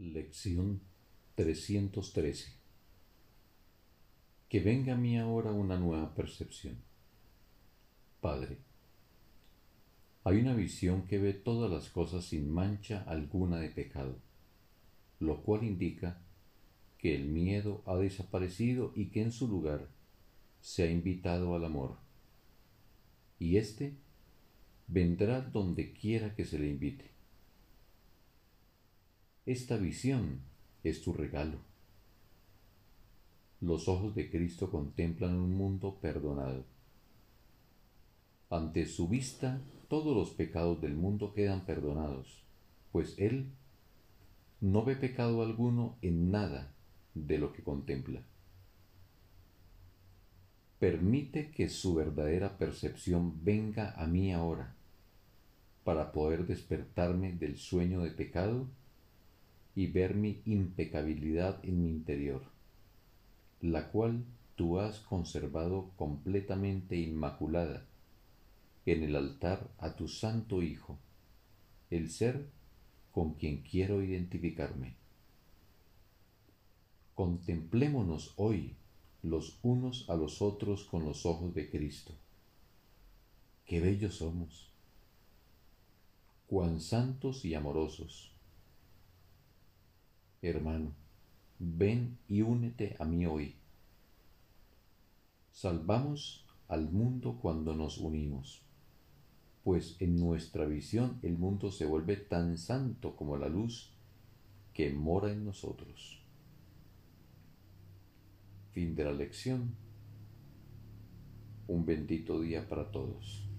Lección 313 Que venga a mí ahora una nueva percepción. Padre, hay una visión que ve todas las cosas sin mancha alguna de pecado, lo cual indica que el miedo ha desaparecido y que en su lugar se ha invitado al amor. Y éste vendrá donde quiera que se le invite. Esta visión es tu regalo. Los ojos de Cristo contemplan un mundo perdonado. Ante su vista todos los pecados del mundo quedan perdonados, pues Él no ve pecado alguno en nada de lo que contempla. Permite que su verdadera percepción venga a mí ahora, para poder despertarme del sueño de pecado y ver mi impecabilidad en mi interior, la cual tú has conservado completamente inmaculada en el altar a tu Santo Hijo, el ser con quien quiero identificarme. Contemplémonos hoy los unos a los otros con los ojos de Cristo. Qué bellos somos, cuán santos y amorosos hermano, ven y únete a mí hoy. Salvamos al mundo cuando nos unimos, pues en nuestra visión el mundo se vuelve tan santo como la luz que mora en nosotros. Fin de la lección. Un bendito día para todos.